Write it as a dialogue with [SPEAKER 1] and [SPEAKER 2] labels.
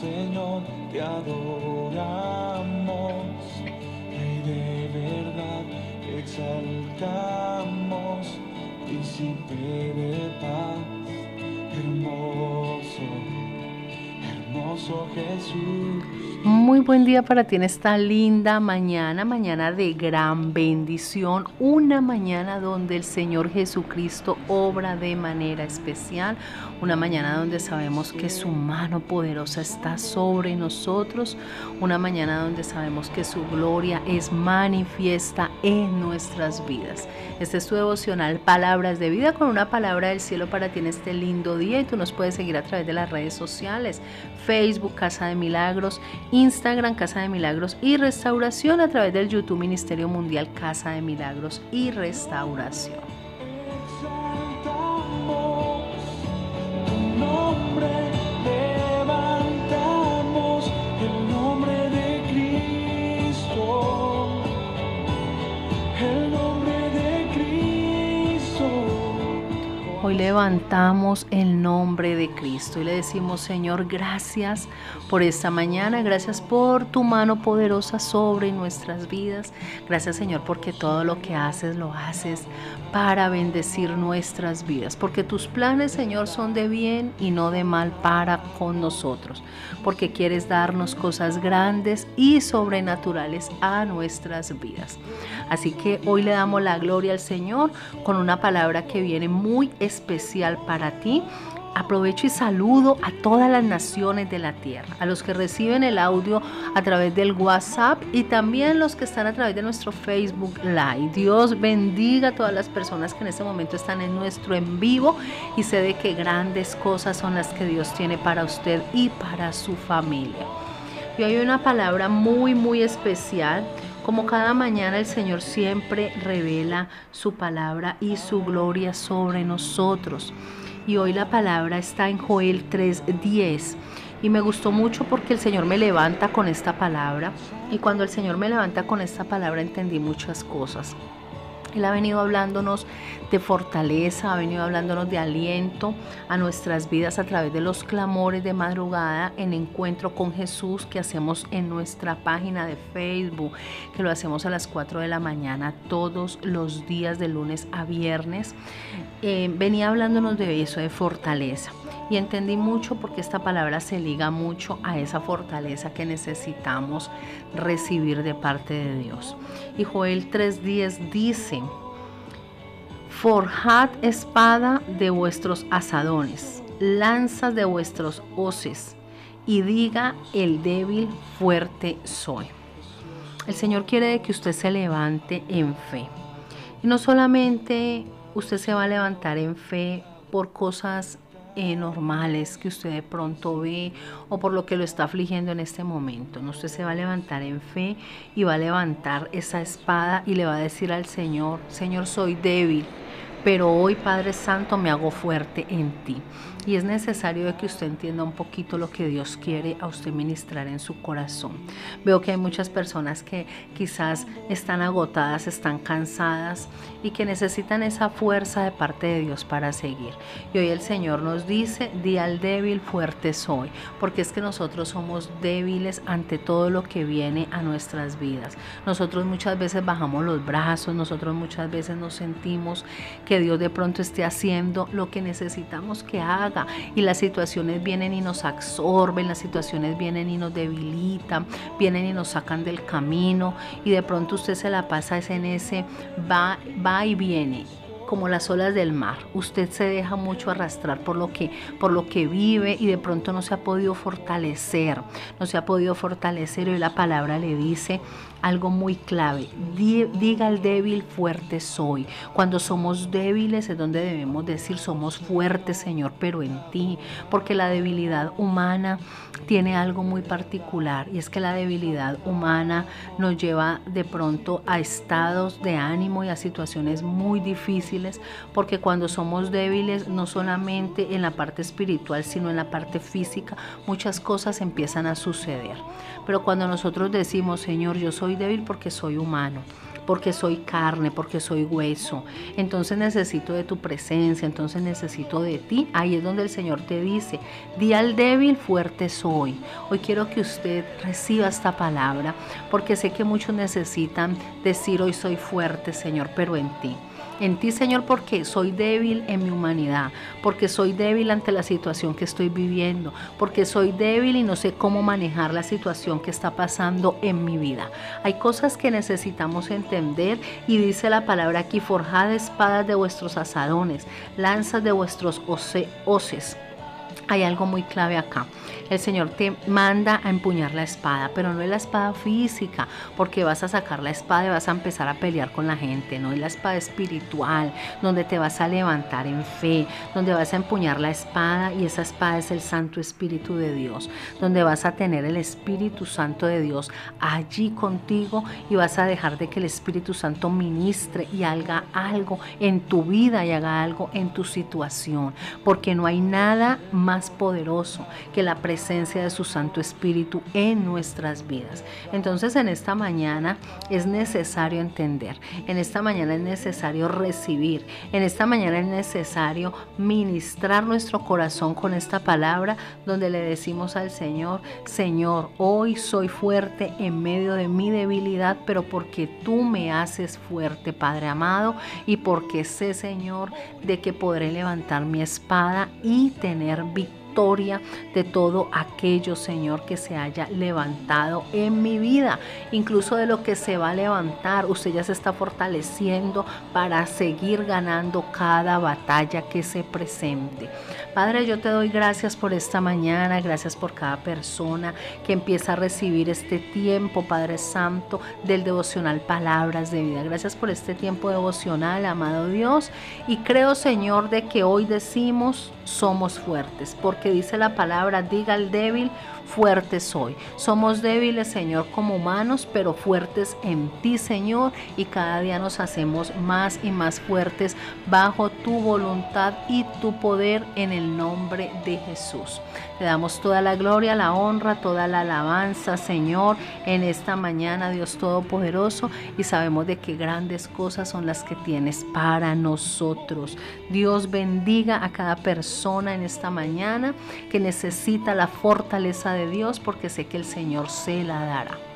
[SPEAKER 1] Señor, te adoramos, Rey de verdad, exaltamos, príncipe de paz, hermoso, hermoso Jesús.
[SPEAKER 2] Muy buen día para ti en esta linda mañana, mañana de gran bendición, una mañana donde el Señor Jesucristo obra de manera especial, una mañana donde sabemos que su mano poderosa está sobre nosotros, una mañana donde sabemos que su gloria es manifiesta en nuestras vidas. Este es tu devocional Palabras de Vida con una palabra del cielo para ti en este lindo día y tú nos puedes seguir a través de las redes sociales, Facebook Casa de Milagros, Instagram Casa de Milagros y Restauración a través del YouTube Ministerio Mundial Casa de Milagros y Restauración. Levantamos el nombre de Cristo y le decimos, Señor, gracias por esta mañana, gracias por tu mano poderosa sobre nuestras vidas. Gracias, Señor, porque todo lo que haces lo haces para bendecir nuestras vidas, porque tus planes, Señor, son de bien y no de mal para con nosotros, porque quieres darnos cosas grandes y sobrenaturales a nuestras vidas. Así que hoy le damos la gloria al Señor con una palabra que viene muy especial para ti. Aprovecho y saludo a todas las naciones de la tierra, a los que reciben el audio a través del WhatsApp y también los que están a través de nuestro Facebook Live. Dios bendiga a todas las personas que en este momento están en nuestro en vivo y sé de qué grandes cosas son las que Dios tiene para usted y para su familia. Y hay una palabra muy, muy especial como cada mañana el Señor siempre revela su palabra y su gloria sobre nosotros. Y hoy la palabra está en Joel 3:10. Y me gustó mucho porque el Señor me levanta con esta palabra. Y cuando el Señor me levanta con esta palabra entendí muchas cosas. Él ha venido hablándonos de fortaleza, ha venido hablándonos de aliento a nuestras vidas a través de los clamores de madrugada en encuentro con Jesús que hacemos en nuestra página de Facebook, que lo hacemos a las 4 de la mañana todos los días de lunes a viernes. Eh, venía hablándonos de eso, de fortaleza. Y entendí mucho porque esta palabra se liga mucho a esa fortaleza que necesitamos recibir de parte de Dios. Y Joel 3.10 dice, forjad espada de vuestros asadones, lanzas de vuestros hoces, y diga el débil, fuerte soy. El Señor quiere que usted se levante en fe. Y no solamente usted se va a levantar en fe por cosas eh, normales que usted de pronto ve o por lo que lo está afligiendo en este momento. ¿no? Usted se va a levantar en fe y va a levantar esa espada y le va a decir al Señor, Señor, soy débil, pero hoy Padre Santo me hago fuerte en ti. Y es necesario que usted entienda un poquito lo que Dios quiere a usted ministrar en su corazón. Veo que hay muchas personas que quizás están agotadas, están cansadas y que necesitan esa fuerza de parte de Dios para seguir. Y hoy el Señor nos dice, di al débil, fuerte soy, porque es que nosotros somos débiles ante todo lo que viene a nuestras vidas. Nosotros muchas veces bajamos los brazos, nosotros muchas veces nos sentimos que Dios de pronto esté haciendo lo que necesitamos que haga. Y las situaciones vienen y nos absorben, las situaciones vienen y nos debilitan, vienen y nos sacan del camino y de pronto usted se la pasa en ese va, va y viene como las olas del mar. Usted se deja mucho arrastrar por lo que por lo que vive y de pronto no se ha podido fortalecer, no se ha podido fortalecer y la palabra le dice algo muy clave. Diga al débil, fuerte soy. Cuando somos débiles es donde debemos decir somos fuertes, Señor, pero en ti, porque la debilidad humana tiene algo muy particular y es que la debilidad humana nos lleva de pronto a estados de ánimo y a situaciones muy difíciles, porque cuando somos débiles, no solamente en la parte espiritual, sino en la parte física, muchas cosas empiezan a suceder. Pero cuando nosotros decimos, Señor, yo soy débil porque soy humano, porque soy carne, porque soy hueso. Entonces necesito de tu presencia, entonces necesito de ti. Ahí es donde el Señor te dice, di al débil, fuerte soy. Hoy quiero que usted reciba esta palabra, porque sé que muchos necesitan decir hoy soy fuerte, Señor, pero en ti en ti, Señor, porque soy débil en mi humanidad, porque soy débil ante la situación que estoy viviendo, porque soy débil y no sé cómo manejar la situación que está pasando en mi vida. Hay cosas que necesitamos entender y dice la palabra aquí, forjad espadas de vuestros asadones, lanzas de vuestros hoces. Hay algo muy clave acá. El Señor te manda a empuñar la espada, pero no es la espada física, porque vas a sacar la espada y vas a empezar a pelear con la gente, no es la espada espiritual, donde te vas a levantar en fe, donde vas a empuñar la espada y esa espada es el Santo Espíritu de Dios, donde vas a tener el Espíritu Santo de Dios allí contigo y vas a dejar de que el Espíritu Santo ministre y haga algo en tu vida y haga algo en tu situación, porque no hay nada más poderoso que la presencia de su Santo Espíritu en nuestras vidas. Entonces en esta mañana es necesario entender, en esta mañana es necesario recibir, en esta mañana es necesario ministrar nuestro corazón con esta palabra donde le decimos al Señor, Señor, hoy soy fuerte en medio de mi debilidad, pero porque tú me haces fuerte, Padre amado, y porque sé, Señor, de que podré levantar mi espada y tener victoria de todo aquello, Señor, que se haya levantado en mi vida, incluso de lo que se va a levantar. Usted ya se está fortaleciendo para seguir ganando cada batalla que se presente. Padre, yo te doy gracias por esta mañana, gracias por cada persona que empieza a recibir este tiempo, Padre Santo, del devocional Palabras de Vida. Gracias por este tiempo devocional, amado Dios. Y creo, Señor, de que hoy decimos somos fuertes, porque dice la palabra, diga al débil, fuerte soy. Somos débiles, Señor, como humanos, pero fuertes en ti, Señor, y cada día nos hacemos más y más fuertes bajo tu voluntad y tu poder en el nombre de Jesús. Te damos toda la gloria, la honra, toda la alabanza, Señor, en esta mañana, Dios Todopoderoso, y sabemos de qué grandes cosas son las que tienes para nosotros. Dios bendiga a cada persona en esta mañana que necesita la fortaleza de Dios porque sé que el Señor se la dará.